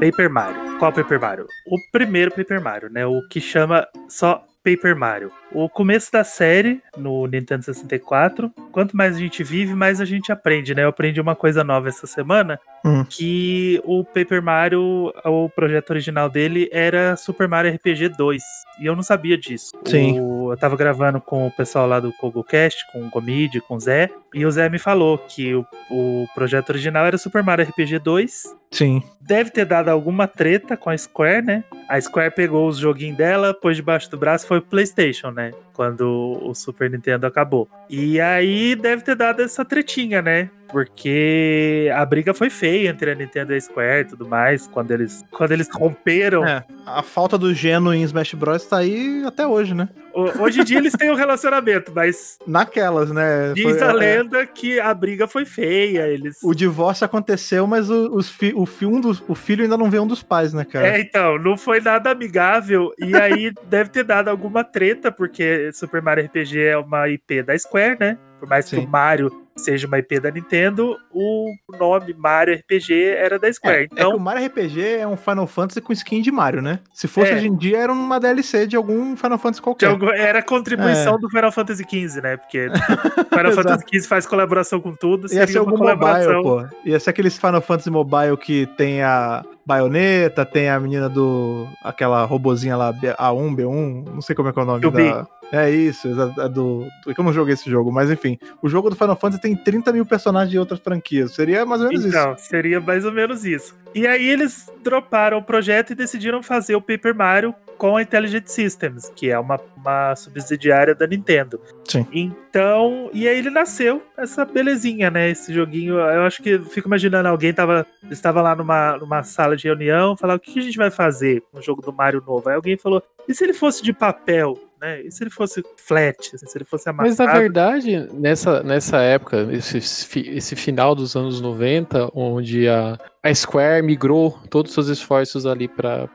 Paper Mario. Qual Paper Mario? O primeiro Paper Mario, né? O que chama só Paper Mario. O começo da série no Nintendo 64, quanto mais a gente vive, mais a gente aprende, né? Eu aprendi uma coisa nova essa semana, Hum. que o Paper Mario, o projeto original dele era Super Mario RPG 2, e eu não sabia disso. Sim. O- eu tava gravando com o pessoal lá do KogoCast, com o Gomid, com o Zé, e o Zé me falou que o, o projeto original era Super Mario RPG 2, Sim. deve ter dado alguma treta com a Square, né? A Square pegou os joguinhos dela, pôs debaixo do braço e foi pro PlayStation, né? है Quando o Super Nintendo acabou. E aí deve ter dado essa tretinha, né? Porque a briga foi feia entre a Nintendo e a Square e tudo mais, quando eles, quando eles romperam. É, a falta do geno em Smash Bros tá aí até hoje, né? O- Hoje em dia eles têm um relacionamento, mas Naquelas, né? diz Foi- a é, lenda que a briga foi feia. Eles. O divórcio aconteceu, mas o, os fi- o, fi- um dos- o filho ainda não vê um dos pais, né, cara? É, então, não foi nada amigável. E aí deve ter dado alguma treta, porque Super Mario RPG é uma IP da Square, né? Por mais que Sim. o Mario seja uma IP da Nintendo, o nome Mario RPG era da Square. É, é que então, o Mario RPG é um Final Fantasy com skin de Mario, né? Se fosse É. hoje em dia, era uma DLC de algum Final Fantasy qualquer. algu- era a contribuição É. do Final Fantasy XV, né? Porque Final Fantasy XV faz colaboração com tudo. Ia ser uma algum mobile, pô. Ia ser aqueles Final Fantasy Mobile que tem a baioneta, tem a menina do. aquela robozinha lá, B- A1, B1, não sei como é que é o nome To da. É isso, é do. É que eu não joguei esse jogo, mas enfim. O jogo do Final Fantasy tem 30 mil personagens de outras franquias. Seria mais ou menos isso. Então, seria mais ou menos isso. E aí eles droparam o projeto e decidiram fazer o Paper Mario com a Intelligent Systems, que é uma, uma subsidiária da Nintendo. Sim. Então, e aí ele nasceu essa belezinha, né? Esse joguinho. Eu acho que fico imaginando alguém tava, estava lá numa, numa sala de reunião, falar o que a gente vai fazer no jogo do Mario novo. Aí alguém falou: e se ele fosse de papel? Né? E se ele fosse flat? Se ele fosse amassado? Mas na verdade, nessa, nessa época, esse, esse final dos anos 90, onde a, a Square migrou todos os seus esforços ali para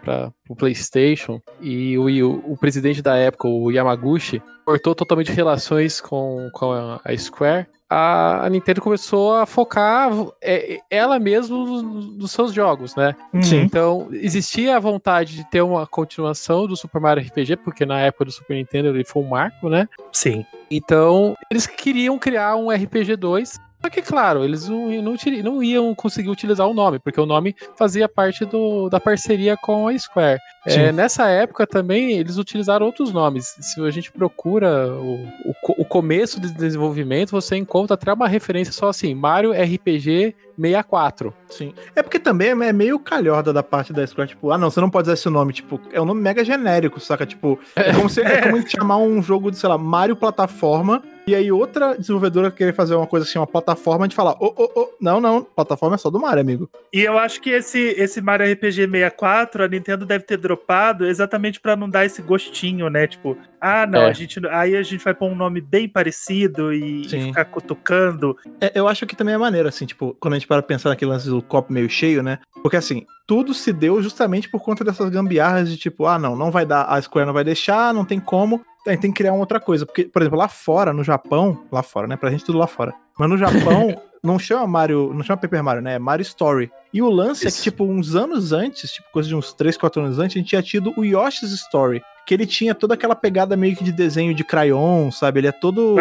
o PlayStation e o, o, o presidente da época, o Yamaguchi, cortou totalmente relações com, com a, a Square. A, a Nintendo começou a focar é, ela mesma nos, nos seus jogos, né? Uhum. Sim. Então, existia a vontade de ter uma continuação do Super Mario RPG, porque na época do Super Nintendo ele foi um marco, né? Sim. Então, eles queriam criar um RPG 2. Só que, claro, eles não, não, não iam conseguir utilizar o nome, porque o nome fazia parte do, da parceria com a Square. É, nessa época também, eles utilizaram outros nomes. Se a gente procura o, o, o começo de desenvolvimento, você encontra até uma referência só assim: Mario RPG 64. Sim. É porque também é meio calhorda da parte da Square, tipo, ah não, você não pode usar esse nome, tipo, é um nome mega genérico, saca? Tipo, é como se é como gente chamar um jogo de, sei lá, Mario plataforma, e aí outra desenvolvedora querer fazer uma coisa assim, uma plataforma, a gente falar, ô, ô, ô, não, não, plataforma é só do Mario, amigo. E eu acho que esse, esse Mario RPG 64, a Nintendo deve ter dropado exatamente pra não dar esse gostinho, né? Tipo, ah, não, É. a gente, aí a gente vai pôr um nome bem parecido e, e Sim. ficar cutucando. É, eu acho que também é maneiro, assim, tipo, quando a gente para pensar naquele lance do copo meio cheio, né? Porque assim, tudo se deu justamente por conta dessas gambiarras de tipo, ah, não, não vai dar, a Square não vai deixar, não tem como, tem, tem que criar uma outra coisa. Porque, por exemplo, lá fora, no Japão, lá fora, né? Pra gente tudo lá fora. Mas no Japão, não chama Mario, não chama Paper Mario, né? É Mario Story. E o lance é que, Isso. tipo, uns anos antes, tipo, coisa de uns 3, 4 anos antes, a gente tinha tido o Yoshi's Story. Que ele tinha toda aquela pegada meio que de desenho de crayon, sabe? Ele é todo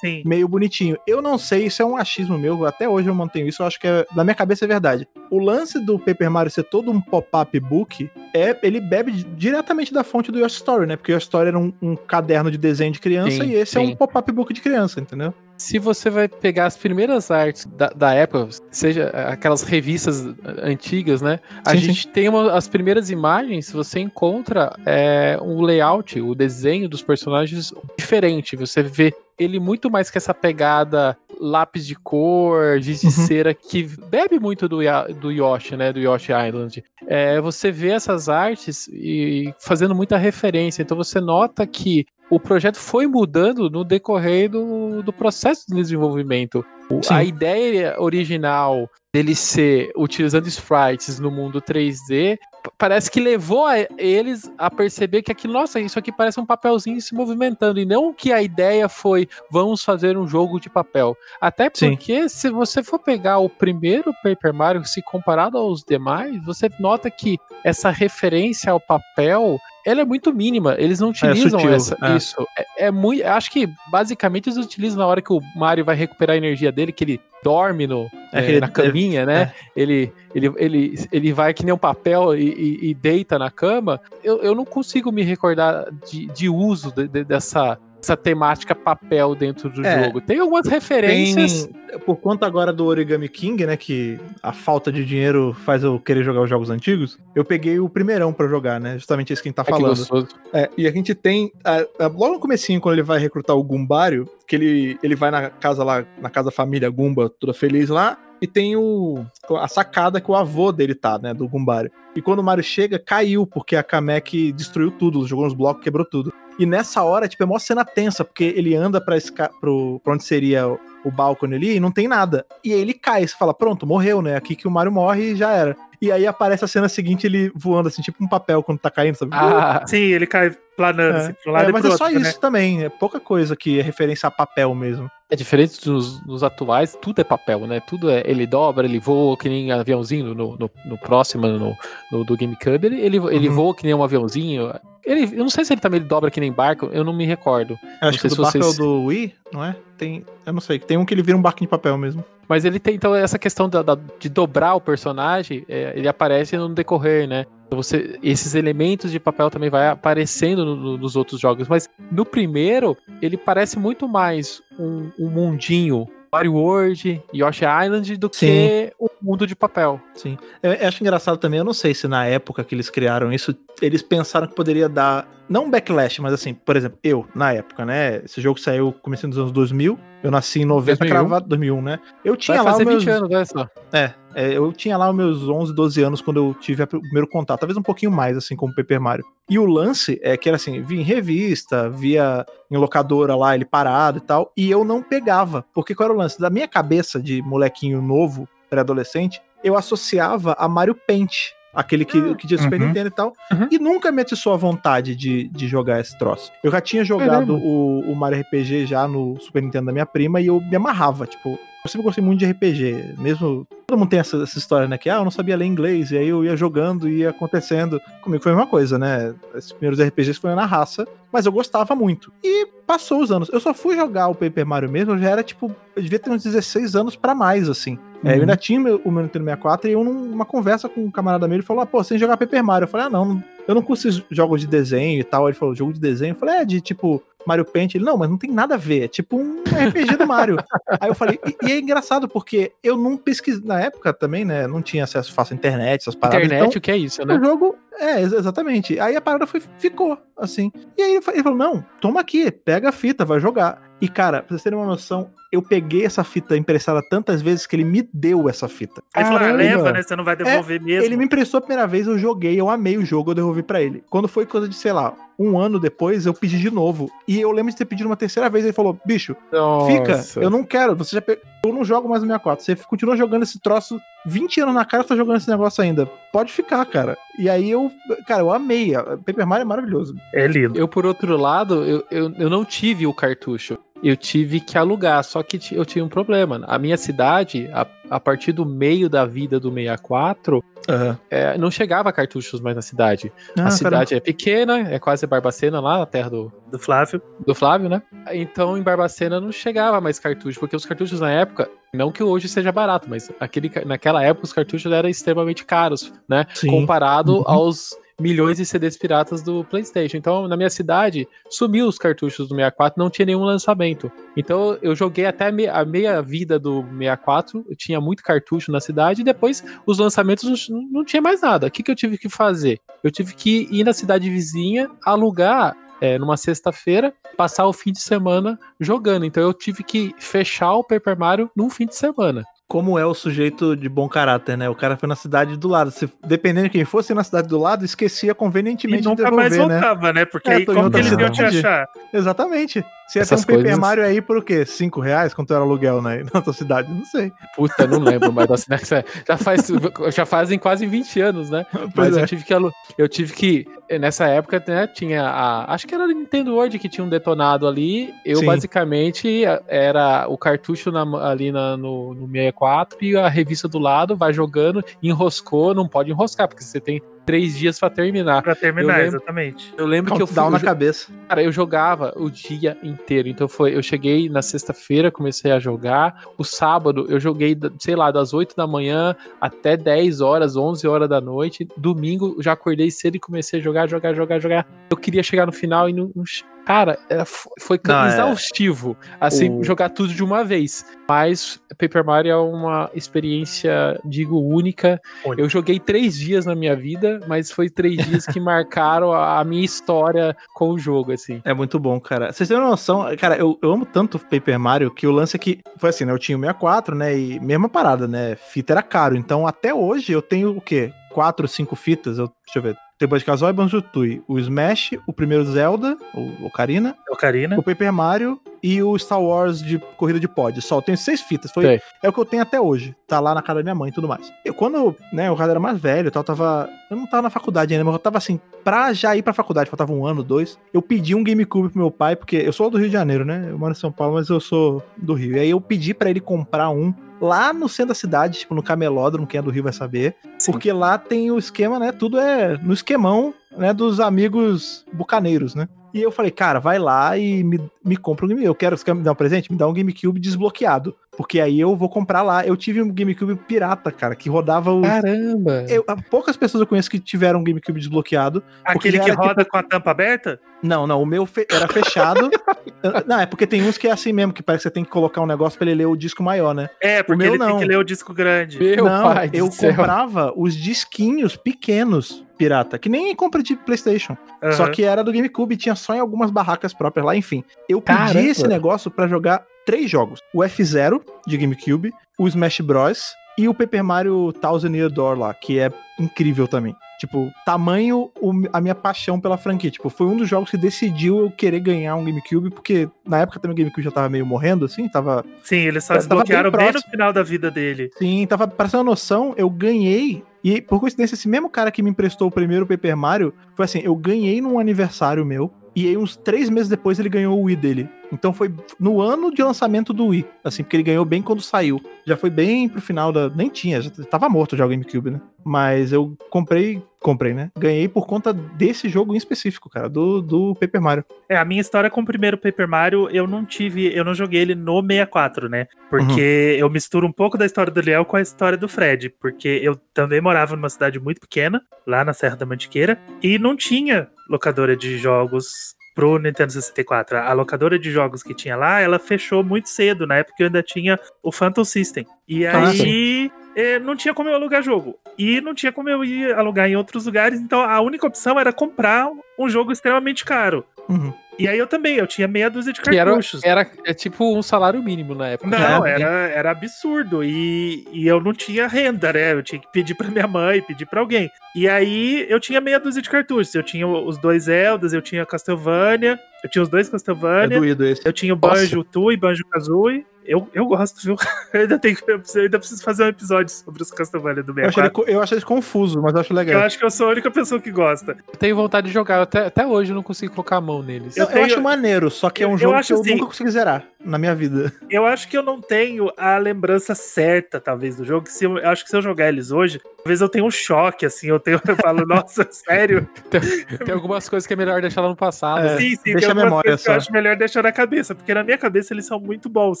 sim. meio bonitinho. Eu não sei, isso é um achismo meu, até hoje eu mantenho isso, eu acho que é, na minha cabeça é verdade. O lance do Paper Mario ser todo um pop-up book, é, ele bebe diretamente da fonte do Yoshi Story, né? Porque Yoshi Story era um, um caderno de desenho de criança Sim, e esse é sim. um pop-up book de criança, entendeu? Se você vai pegar as primeiras artes da, da época, seja aquelas revistas antigas, né? A Sim, gente tem uma- as primeiras imagens, você encontra é, um layout, o desenho dos personagens diferente. Você vê ele muito mais que essa pegada lápis de cor, giz de Uhum. cera, que bebe muito do, do Yoshi, né? Do Yoshi Island. É, você vê essas artes e fazendo muita referência. Então você nota que o projeto foi mudando no decorrer do, do processo de desenvolvimento. Sim. a ideia original dele ser utilizando sprites no mundo 3D parece que levou a eles a perceber que aquilo, nossa, isso aqui parece um papelzinho se movimentando, e não que a ideia foi vamos fazer um jogo de papel. Até porque, Sim. se você for pegar o primeiro Paper Mario, se comparado aos demais, você nota que essa referência ao papel ela é muito mínima. Eles não é utilizam é essa, é. isso. É, é, muito. Acho que basicamente eles utilizam na hora que o Mario vai recuperar a energia dele, que ele dorme no, é, na caminha, né? É. Ele, ele, ele, ele vai que nem um papel e, e, e deita na cama. Eu, eu não consigo me recordar de, de uso de, de, dessa essa temática papel dentro do é, jogo. Tem algumas referências. Tem, por conta agora do Origami King, né? Que a falta de dinheiro faz eu querer jogar os jogos antigos. Eu peguei o primeirão para jogar, né? Justamente esse que a gente tá é falando. É, e a gente tem. A, a, logo no comecinho, quando ele vai recrutar o Gumbário, que ele, ele vai na casa lá, na casa família Gumba, toda feliz lá. E tem o, a sacada que o avô dele tá, né? Do Gumbário. E quando o Mario chega, caiu, porque a Kamek destruiu tudo, jogou uns blocos, quebrou tudo. E nessa hora, tipo, é uma cena tensa, porque ele anda pra, esca pro, pra onde seria o, o balcone ali e não tem nada. E aí ele cai, você fala, pronto, morreu, né? Aqui que o Mario morre e já era. E aí aparece a cena seguinte, ele voando assim, tipo um papel quando tá caindo, sabe? Ah, sim, ele cai planando, é. assim, pro lado é, e Mas pro é só outro, isso né? também, é pouca coisa que é referência a papel mesmo. É diferente dos, dos, atuais, tudo é papel, né? Tudo é. Ele dobra, ele voa que nem aviãozinho no, no, no próximo, no, no, do GameCube, ele, ele, uhum. ele voa que nem um aviãozinho. Ele, eu não sei se ele também dobra que nem barco, eu não me recordo. Eu acho que do barco vocês... é o do Wii, não é? Tem, eu não sei, tem um que ele vira um barquinho de papel mesmo. Mas ele tem, então, essa questão da, da, de dobrar o personagem, é, ele aparece no decorrer, né? Então você, esses elementos de papel também vai aparecendo no, no, nos outros jogos. Mas no primeiro, ele parece muito mais um, um mundinho Mario World, Yoshi Island do Sim. que o mundo de papel. Sim. Eu, eu, acho engraçado também, eu não sei se na época que eles criaram isso, eles pensaram que poderia dar, não um backlash, mas assim, por exemplo, eu, na época, né, esse jogo saiu começando nos anos 2000, eu nasci em 90, 2001. cravado 2001, né? Eu tinha Vai lá fazer meus... 20 anos, né, só. É, é, eu tinha lá os meus 11, 12 anos quando eu tive o primeiro contato, talvez um pouquinho mais, assim, com o Paper Mario. E o lance é que era assim, via em revista, via em locadora lá, ele parado e tal, e eu não pegava, porque qual era o lance? Da minha cabeça de molequinho novo, pré-adolescente, eu associava a Mario Paint, aquele que, ah, que tinha Super uhum. Nintendo e tal, uhum. e nunca me atiçou a vontade de, de jogar esse troço. Eu já tinha jogado o, o Mario RPG já no Super Nintendo da minha prima e eu me amarrava, tipo, eu sempre gostei muito de RPG, mesmo. Todo mundo tem essa, essa, história, né? Que ah, eu não sabia ler inglês, e aí eu ia jogando e ia acontecendo. Comigo foi a mesma coisa, né? Esses primeiros RPGs foram na raça, mas eu gostava muito. E passou os anos. Eu só fui jogar o Paper Mario mesmo, eu já era tipo. Eu devia ter uns 16 anos para mais, assim. Uhum. É, eu uhum. ainda tinha o meu Nintendo 64 e eu, numa conversa com um camarada meu, ele falou: ah, pô, sem jogar Paper Mario. Eu falei: ah, não, eu não curto jogos de desenho e tal. Ele falou: jogo de desenho. Eu falei: é, de tipo Mario Paint. Ele, não, mas não tem nada a ver. É tipo um RPG do Mario. Aí eu falei, e, e, é engraçado porque eu não pesquisei, na época também, né, não tinha acesso fácil à internet, essas paradas. Internet, então, o que é isso, né? O jogo, é, exatamente. Aí a parada foi, ficou, assim. E aí ele falou, não, toma aqui, pega a fita, vai jogar. E cara, pra vocês terem uma noção, eu peguei essa fita emprestada tantas vezes que ele me deu essa fita. Aí falou, ah, leva, né? Você não vai devolver é, mesmo. Ele me emprestou a primeira vez, eu joguei, eu amei o jogo, eu devolvi para ele. Quando foi coisa de, sei lá, um ano depois, eu pedi de novo. E eu lembro de ter pedido uma terceira vez, ele falou, bicho, Nossa. fica, eu não quero, você já pe... eu não jogo mais no 64. Você continua jogando esse troço 20 anos na cara, você tá jogando esse negócio ainda. Pode ficar, cara. E aí eu, cara, eu amei. Paper Mario é maravilhoso. É lindo. Eu, por outro lado, eu, eu, eu não tive o cartucho eu tive que alugar. Só que eu tinha um problema. A minha cidade, a, a partir do meio da vida do 64, uhum. é, não chegava cartuchos mais na cidade. Ah, a cidade caramba. é pequena, é quase Barbacena, lá na terra do, do Flávio. Do Flávio, né? Então em Barbacena não chegava mais cartucho, porque os cartuchos na época, não que hoje seja barato, mas aquele, naquela época os cartuchos eram extremamente caros, né? Sim. Comparado uhum. aos milhões de CDs piratas do PlayStation. Então, na minha cidade, sumiu os cartuchos do 64, não tinha nenhum lançamento. Então, eu joguei até a meia vida do 64, eu tinha muito cartucho na cidade, e depois os lançamentos não, não tinha mais nada. O que, que eu tive que fazer? Eu tive que ir na cidade vizinha, alugar é, numa sexta-feira, passar o fim de semana jogando. Então eu tive que fechar o Paper Mario num fim de semana. Como é o sujeito de bom caráter, né? O cara foi na cidade do lado. Se, dependendo de quem fosse na cidade do lado, esquecia convenientemente E nunca de devolver, mais né? voltava, né? Porque É, aí como que outra eles iam te cidade. achar? Exatamente. Se ia ter Essas um Paper coisas- Mario aí por o quê? Cinco reais? Quanto era o aluguel né? na tua cidade? Não sei. Puta, não lembro, mas assim, nessa- já, faz, já fazem quase 20 anos, né? Pois Mas é. eu tive que eu tive que nessa época, né, tinha a acho que era a Nintendo World que tinha um detonado ali. Eu Sim. basicamente era o cartucho na- ali na- no, no 64 e a revista do lado, vai jogando, enroscou, não pode enroscar porque você tem três dias pra terminar. Pra terminar, Eu lembro- exatamente. Eu lembro que eu fui, eu na cabeça. Cara, eu jogava o dia inteiro. Então foi, eu cheguei na sexta-feira, comecei a jogar. O sábado eu joguei, sei lá, das 8 da manhã até 10 horas, 11 horas da noite. Domingo eu já acordei cedo e comecei a jogar, jogar, jogar, jogar. Eu queria chegar no final e não, não Cara, f- foi Não, é- exaustivo, assim, O- jogar tudo de uma vez. Mas Paper Mario é uma experiência, digo, única. Única. Eu joguei três dias na minha vida, mas foi três dias que marcaram a, a minha história com o jogo, assim. É muito bom, cara. Vocês têm uma noção, cara, eu, eu amo tanto Paper Mario que o lance é que foi assim, né? Eu tinha o 64, né? E mesma parada, né? Fita era caro. Então, até hoje eu tenho o quê? Quatro, cinco fitas. Eu, deixa eu ver. Depois de Casói e Banjo-Tooie. O Smash, o primeiro Zelda, o Ocarina, Ocarina. o Paper Mario e o Star Wars de corrida de pod. Só, eu tenho seis fitas. Foi, Sei. é o que eu tenho até hoje. Tá lá na casa da minha mãe e tudo mais. Eu, quando, né, o cara era mais velho e tal, tava. Eu não tava na faculdade ainda, mas eu tava assim, pra já ir pra faculdade, faltava um ano, dois. Eu pedi um GameCube pro meu pai, porque eu sou do Rio de Janeiro, né? Eu moro em São Paulo, mas eu sou do Rio. E aí eu pedi pra ele comprar um lá no centro da cidade, tipo no camelódromo, quem é do Rio vai saber. Sim. Porque lá tem o esquema, né? Tudo é no esquemão, né? Dos amigos bucaneiros, né? E eu falei, cara, vai lá e me, me compra um GameCube. Eu quero, você quer me dar um presente? Me dá um GameCube desbloqueado. Porque aí eu vou comprar lá. Eu tive um GameCube pirata, cara, que rodava os. Caramba! Eu, poucas pessoas eu conheço que tiveram um GameCube desbloqueado. Aquele que roda com a tampa aberta? Não, não, o meu fe- era fechado. Não, é porque tem uns que é assim mesmo, que parece que você tem que colocar um negócio pra ele ler o disco maior, né? É, porque meu ele tem não. que ler o disco grande. Meu não, pai do eu céu. comprava os disquinhos pequenos pirata, que nem compra de PlayStation. Só Aham. que era do GameCube, tinha só em algumas barracas próprias lá, enfim. Eu pedi Caramba. esse negócio pra jogar três jogos: o F0 de GameCube, o Smash Bros. e o Paper Mario Thousand Year Door lá, que é incrível também. Tipo, tamanho a minha paixão pela franquia. Tipo, foi um dos jogos que decidiu eu querer ganhar um GameCube, porque na época também o GameCube já tava meio morrendo, assim, tava Sim, eles só bem desbloquearam bem, no próximo. final da vida dele. Sim, tava, pra ter uma noção, eu ganhei. E por coincidência, esse mesmo cara que me emprestou o primeiro Paper Mario foi assim: eu ganhei num aniversário meu. E aí, uns três meses depois, ele ganhou o Wii dele. Então foi no ano de lançamento do Wii. Assim, porque ele ganhou bem quando saiu. Já foi bem pro final da. Nem tinha, já tava morto já o GameCube, né? Mas eu comprei. Comprei, né? Ganhei por conta desse jogo em específico, cara, do, do Paper Mario. É, a minha história com o primeiro Paper Mario, eu não tive, eu não joguei ele no 64, né? Porque eu misturo um pouco da história do Léo com a história do Fred, porque eu também morava numa cidade muito pequena, lá na Serra da Mantiqueira, e não tinha locadora de jogos pro Nintendo 64. A locadora de jogos que tinha lá, ela fechou muito cedo, na época eu ainda tinha o Phantom System. E Ah, aí eh, não tinha como eu alugar jogo. E não tinha como eu ir alugar em outros lugares, então a única opção era comprar um jogo extremamente caro. Uhum. E aí eu também, eu tinha meia dúzia de Que era, cartuchos. era é tipo um salário mínimo na época. Não, É, era, era absurdo. E, e eu não tinha renda, né? Eu tinha que pedir pra minha mãe, pedir pra alguém. E aí eu tinha meia dúzia de cartuchos. Eu tinha os dois Zeldas, eu tinha Castlevania, eu tinha os dois É Castlevania, doído esse. eu tinha o Nossa. Banjo Tui, Banjo Kazooie. Eu, eu gosto, viu? Eu ainda, tenho, eu preciso- eu ainda preciso fazer um episódio sobre os Castlevania do Eu acho, ele, 64. eu acho eles confusos, mas eu acho Eu legal. acho que eu sou a única pessoa que gosta. Eu tenho vontade de jogar, até, até hoje eu não consigo colocar a mão neles. Eu, Eu eu tenho- acho maneiro, só que é um eu jogo acho que eu assim- nunca consegui zerar na minha vida. Eu acho que eu não tenho a lembrança certa, talvez, do jogo. que Se eu, eu acho que se eu jogar eles hoje, talvez eu tenha um choque, assim. Eu, tenho, eu falo, nossa, sério? Tem algumas coisas que é melhor deixar lá no passado. É. sim, sim. deixa tem a algumas memória coisas que eu só. acho melhor deixar na cabeça, porque na minha cabeça eles são muito bons,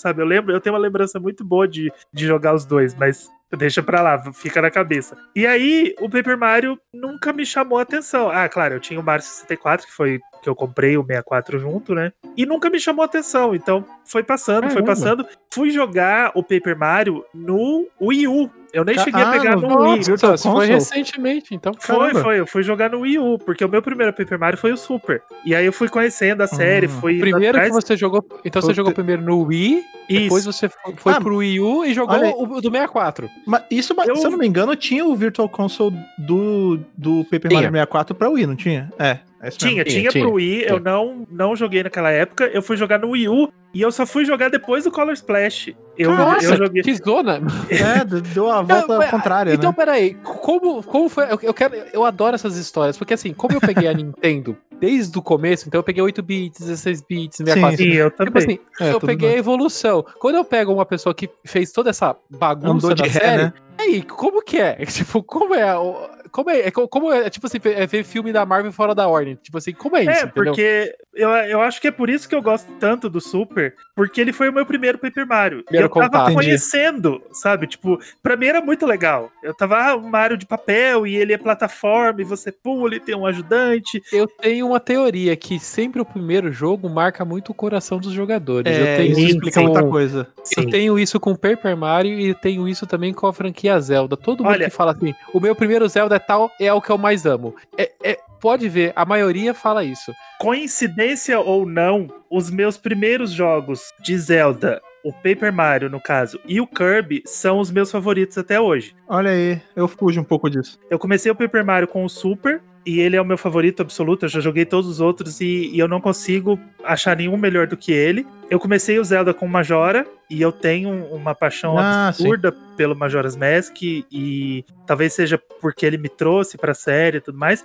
sabe? Eu lembro, eu tenho uma lembrança muito boa de, de jogar os dois, mas deixa pra lá, fica na cabeça. E aí, o Paper Mario nunca me chamou a atenção. Ah, claro, eu tinha o Mario 64, que foi que eu comprei o 64 junto, né? E nunca me chamou a atenção. Então, foi passando, foi Caramba. passando. Fui jogar o Paper Mario no Wii U. Eu nem Ca- cheguei a ah, pegar no no Wii. Nossa, foi recentemente, então. Foi, Caramba. foi. Eu fui jogar no Wii U, porque o meu primeiro Paper Mario foi o Super. E aí eu fui conhecendo a série, Ah. fui. Primeiro que você jogou. Então Foi você jogou primeiro no Wii, depois Isso. você foi, foi Ah, pro Wii U e jogou o, do 64. Mas isso, mas, Eu- se eu não me engano, tinha o Virtual Console do, do Paper Tinha. Mario 64 pra Wii, não tinha? É, é. Tinha, Tinha, tinha, tinha, pro Wii, eu tinha. não, não joguei naquela época, eu fui jogar no Wii U e eu só fui jogar depois do Color Splash. Eu, Nossa, eu joguei. que zona! É, deu a volta mas- contrária, Então, né? peraí, como, como foi? Eu, eu quero, eu adoro essas histórias, porque assim, como eu peguei a Nintendo desde o começo, então eu peguei 8 bits, 16 bits, 64 Sim, eu Tipo também. assim, É, eu peguei bem. a evolução. Quando eu pego uma pessoa que fez toda essa bagunça Andou de da ré, série, né? aí, como que é? Tipo, como é? o- Como é, é co- como é, tipo assim, é ver filme da Marvel fora da ordem. Tipo assim, como é isso, É, entendeu? porque eu, eu acho que é por isso que eu gosto tanto do Super, porque ele foi o meu primeiro Paper Mario. E Primeiro eu tava contato. Conhecendo, sabe? Tipo, pra mim era muito legal. Eu tava, ah, um Mario de papel e ele é plataforma e você pula e tem um ajudante. Eu tenho uma teoria que sempre o primeiro jogo marca muito o coração dos jogadores. eu É, tenho isso explica com- muita coisa. Eu tenho isso com Paper Mario e tenho isso também com a franquia Zelda. Todo mundo Olha- que fala assim, o meu primeiro Zelda é tal, é o que eu mais amo. É, é- pode ver, a maioria fala isso. Coincidência ou não, os meus primeiros jogos de Zelda, o Paper Mario no caso, e o Kirby são os meus favoritos até hoje. Olha aí, eu fujo um pouco disso. Eu comecei o Paper Mario com o Super, e ele é o meu favorito absoluto. Eu já joguei todos os outros e, e eu não consigo achar nenhum melhor do que ele. Eu comecei o Zelda com o Majora, e eu tenho uma paixão Ah, absurda pelo Majora's Mask, e talvez seja porque ele me trouxe pra série e tudo mais.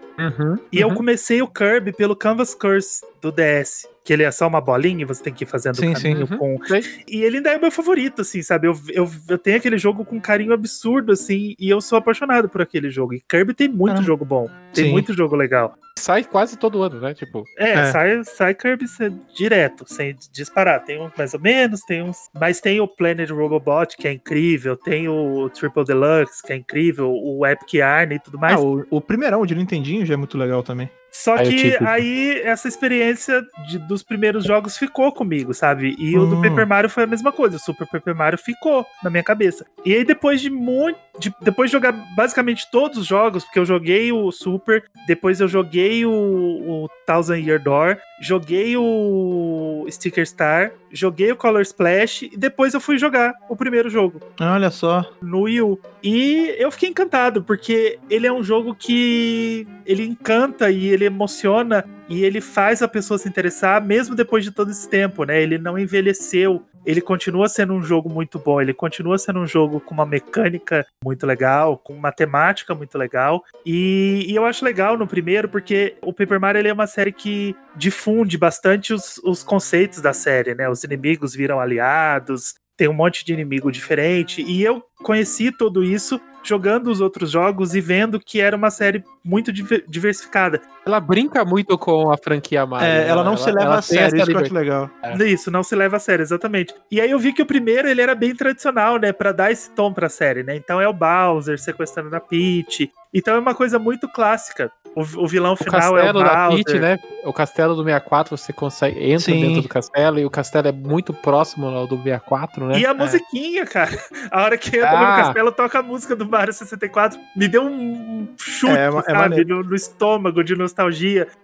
E eu Uhum. comecei o Kirby pelo Canvas Curse do DS. Que ele é só uma bolinha e você tem que ir fazendo Sim, o caminho sim. com. Sei. E ele ainda é meu favorito, assim, sabe? Eu, eu, eu tenho aquele jogo com um carinho absurdo, assim, e eu sou apaixonado por aquele jogo. E Kirby tem muito Caramba. jogo bom. Tem Sim. muito jogo legal. Sai quase todo ano, né? Tipo, É, É. Sai, sai Kirby se- direto, sem disparar. Tem uns mais ou menos, tem uns. Mas tem o Planet Robobot, que é incrível. Tem o Triple Deluxe, que é incrível. O Epic Yarn e tudo mais. Ah, o, o primeirão de Nintendinho já é muito legal também. Só Aí que aí essa experiência de- dos primeiros jogos ficou comigo, sabe? E o do Hum. Paper Mario foi a mesma coisa. O Super Paper Mario ficou na minha cabeça. E aí depois de muito. de- depois de jogar basicamente todos os jogos, porque eu joguei o Super, depois eu joguei o, o Thousand Year Door, joguei o Sticker Star, joguei o Color Splash e depois eu fui jogar o primeiro jogo Olha só. no Wii U. E eu fiquei encantado, porque ele é um jogo que ele encanta e ele emociona e ele faz a pessoa se interessar mesmo depois de todo esse tempo, né? Ele não envelheceu. Ele continua sendo um jogo muito bom, ele continua sendo um jogo com uma mecânica muito legal, com uma temática muito legal. E, e eu acho legal no primeiro, porque o Paper Mario é uma série que difunde bastante os, os conceitos da série, né? Os inimigos viram aliados, tem um monte de inimigo diferente. E eu conheci tudo isso jogando os outros jogos e vendo que era uma série muito diver- diversificada. Ela brinca muito com a franquia Mario. É, né? ela não se leva ela a sério, isso que eu acho legal. Isso, não se leva a sério, exatamente. E aí eu vi que o primeiro ele era bem tradicional, né, Pra dar esse tom pra série, né? Então é o Bowser sequestrando a Peach. Então é uma coisa muito clássica. O, o vilão O final é o castelo da Bowser. Peach, né? O castelo do 64, você consegue entra Sim. dentro do castelo e o castelo é muito próximo ao do 64, né? E a É. musiquinha, cara. A hora que entra no Ah. castelo, toca a música do Mario 64. Me deu um chute, É, é é sabe? no, no estômago de nostalgia.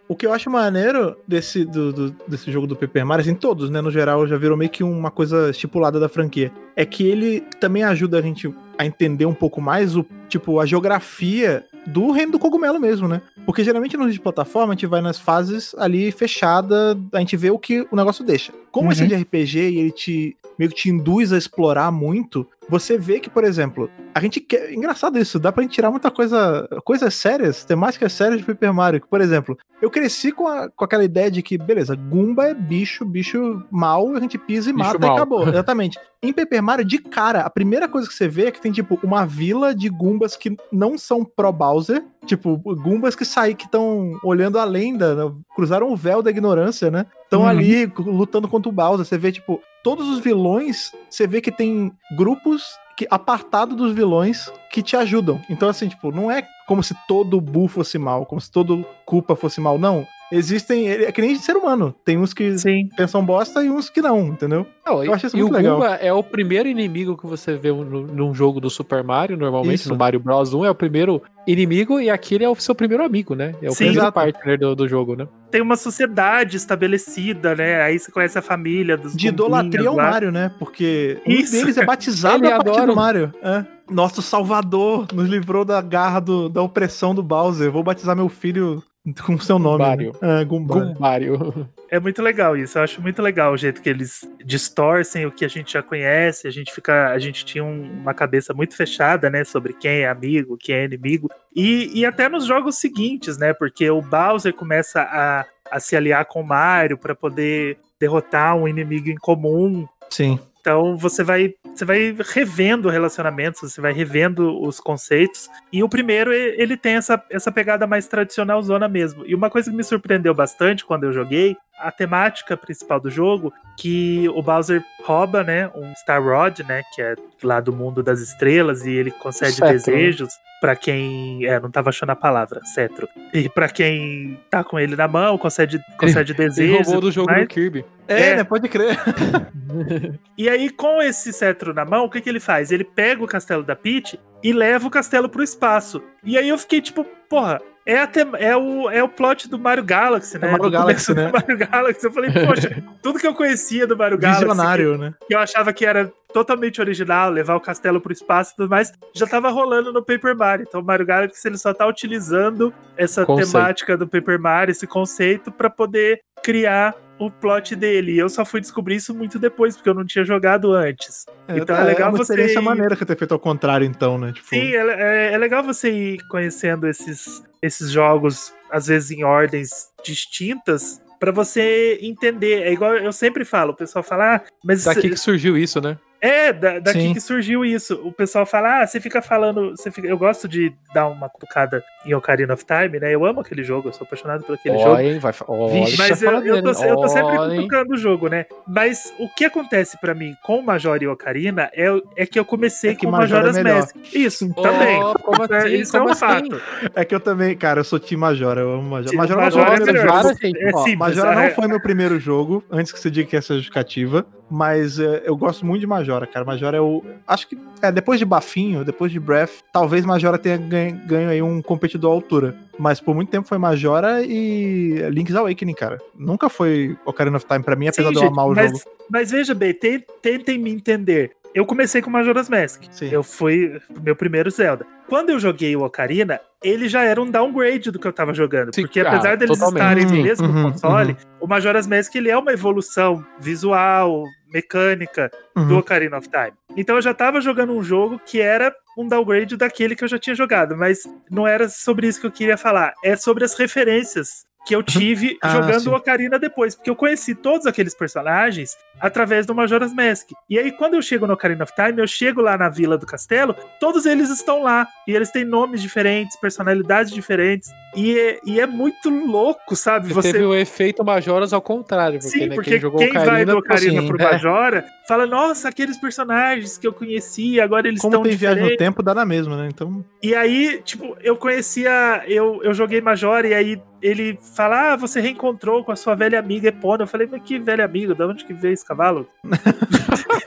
O que eu acho maneiro desse, do, do- desse jogo do Paper Mario, assim, todos, né, no geral, já virou meio que uma coisa estipulada da franquia, é que ele também ajuda a gente a entender um pouco mais o, tipo, a geografia do reino do cogumelo mesmo, né? Porque geralmente no de plataforma a gente vai nas fases ali fechada, a gente vê o que o negócio deixa. Como Uhum. esse é de RPG e ele te meio que te induz a explorar muito, você vê que, por exemplo, a gente quer. Engraçado isso, dá pra gente tirar muita coisa. Coisas sérias, temáticas sérias de Paper Mario. Que, por exemplo, eu cresci com, a- com aquela ideia de que, beleza, Goomba é bicho, bicho mal, a gente pisa e Bicho mata mau. e acabou. Exatamente. Em Paper Mario, de cara, a primeira coisa que você vê é que tem, tipo, uma vila de Goombas que não são pró-Bowser. Tipo, Goombas que saem, que estão olhando além da. cruzaram o véu da ignorância, né? Estão Uhum. ali lutando contra o Bowser. Você vê, tipo, todos os vilões, você vê que tem grupos que apartado dos vilões que te ajudam. Então, assim, tipo, não é como se todo Bu fosse mal, como se todo culpa fosse mal, não. Existem. É que nem ser humano. Tem uns que Sim. pensam bosta e uns que não, entendeu? Não, Eu acho isso e muito o legal. Goomba é o primeiro inimigo que você vê no- num jogo do Super Mario, normalmente Isso. no Mario Bros 1 é o primeiro inimigo e aqui ele é o seu primeiro amigo, né? É o Sim, primeiro exato. partner do, do jogo, né? Tem uma sociedade estabelecida, né? Aí você conhece a família dos De idolatria ao lá. Mario, né? Porque um Isso. deles é batizado Ele a partir adora do o- Mario. É. Nosso salvador nos livrou da garra do- da opressão do Bowser. Vou batizar meu filho com seu nome. Gumbário. Né? É, Gumbário. Gumbário. É muito legal isso. Eu acho muito legal o jeito que eles distorcem o que a gente já conhece. A gente fica, a gente tinha um- uma cabeça muito fechada, né, sobre quem é amigo, quem é inimigo. E, e até nos jogos seguintes, né, porque o Bowser começa a, a se aliar com o Mario para poder derrotar um inimigo em comum. Sim. Então você vai, você vai revendo relacionamentos, você vai revendo os conceitos. E o primeiro, ele tem essa, essa pegada mais tradicional zona mesmo. E uma coisa que me surpreendeu bastante quando eu joguei, a temática principal do jogo, que o Bowser rouba, né, um Star Rod, né, que é lá do mundo das estrelas, e ele concede né? desejos pra quem, é, não tava achando a palavra, cetro. E pra quem tá com ele na mão, concede, concede Ele desejos. roubou do jogo mas- do Kirby. É, É. né? Pode crer. E aí, com esse cetro na mão, o que, que ele faz? Ele pega o castelo da Peach e leva o castelo pro espaço. E aí eu fiquei tipo, porra, é, a tem- é, o, é o plot do Mario Galaxy, né? É o Mario Galaxy, né? Mario Galaxy. Eu falei, poxa, tudo que eu conhecia do Mario Galaxy, Visionário, né? que eu achava que era totalmente original, levar o castelo pro espaço e tudo mais, já tava rolando no Paper Mario. Então o Mario Galaxy ele só tá utilizando essa Conceito. temática do Paper Mario, esse conceito, pra poder criar o plot dele. E eu só fui descobrir isso muito depois, porque eu não tinha jogado antes. Então é legal uma você experiência ir- maneira que ter feito ao contrário, então, né? Tipo, Sim, é, é- é legal você ir conhecendo esses, esses jogos, às vezes em ordens distintas, pra você entender. É igual eu sempre falo, o pessoal fala, ah, mas Daqui que surgiu isso, né? É, da- daqui Sim. que surgiu isso. O pessoal fala, ah, você fica falando. Você fica... Eu gosto de dar uma cutucada em Ocarina of Time, né? Eu amo aquele jogo, eu sou apaixonado por aquele jogo. Olha, hein, vai Vixe, Mas eu, eu, tô, eu tô sempre cutucando o jogo, né? Mas o que acontece pra mim com Majora e Ocarina é, é que eu comecei É que com Majora é Majora's. Mask. Isso, Oh, também. como assim? Isso é um assim? fato. É que eu também, cara, eu sou Team Majora, eu amo Majora. Majora, Majora não é melhor. jogo. Majora, gente, É ó, Majora não é- foi meu primeiro jogo, antes que você diga que essa é justificativa, mas é, eu gosto muito de Majora, cara. Majora é o. Acho que é, depois de Bafinho, depois de Breath, talvez Majora tenha ganho, ganho aí um competidor à altura. Mas por muito tempo foi Majora e Link's Awakening, cara. Nunca foi Ocarina of Time pra mim, apesar Sim, de eu gente, amar o mas, jogo. mas veja bem, ten- tentem me entender. Eu comecei com Majora's Mask. Sim. Eu fui meu primeiro Zelda. Quando eu joguei o Ocarina, ele já era um downgrade do que eu tava jogando. Sim, porque ah, apesar deles totalmente. estarem no Uhum, mesmo uhum, console, o Majora's Mask ele é uma evolução visual, mecânica do Uhum. Ocarina of Time. Então eu já tava jogando um jogo que era um downgrade daquele que eu já tinha jogado, mas não era sobre isso que eu queria falar. É sobre as referências que eu tive Ah, jogando sim. o Ocarina depois, porque eu conheci todos aqueles personagens através do Majora's Mask. E aí quando eu chego no Ocarina of Time, eu chego lá na Vila do Castelo, todos eles estão lá e eles têm nomes diferentes, personalidades diferentes, e é, e é muito louco, sabe? Você teve o efeito Majoras ao contrário, porque, Sim, né, porque quem jogou quem vai Ocarina, do Ocarina sim, pro é. Majora fala, nossa, aqueles personagens que eu conhecia, agora eles Como estão tem viagem no tempo, dá na mesma, né? Então. E aí, tipo, eu conhecia, eu, eu joguei Majora e aí ele fala, ah, você reencontrou com a sua velha amiga Epona. Eu falei, mas que velha amiga, de onde que veio esse cavalo?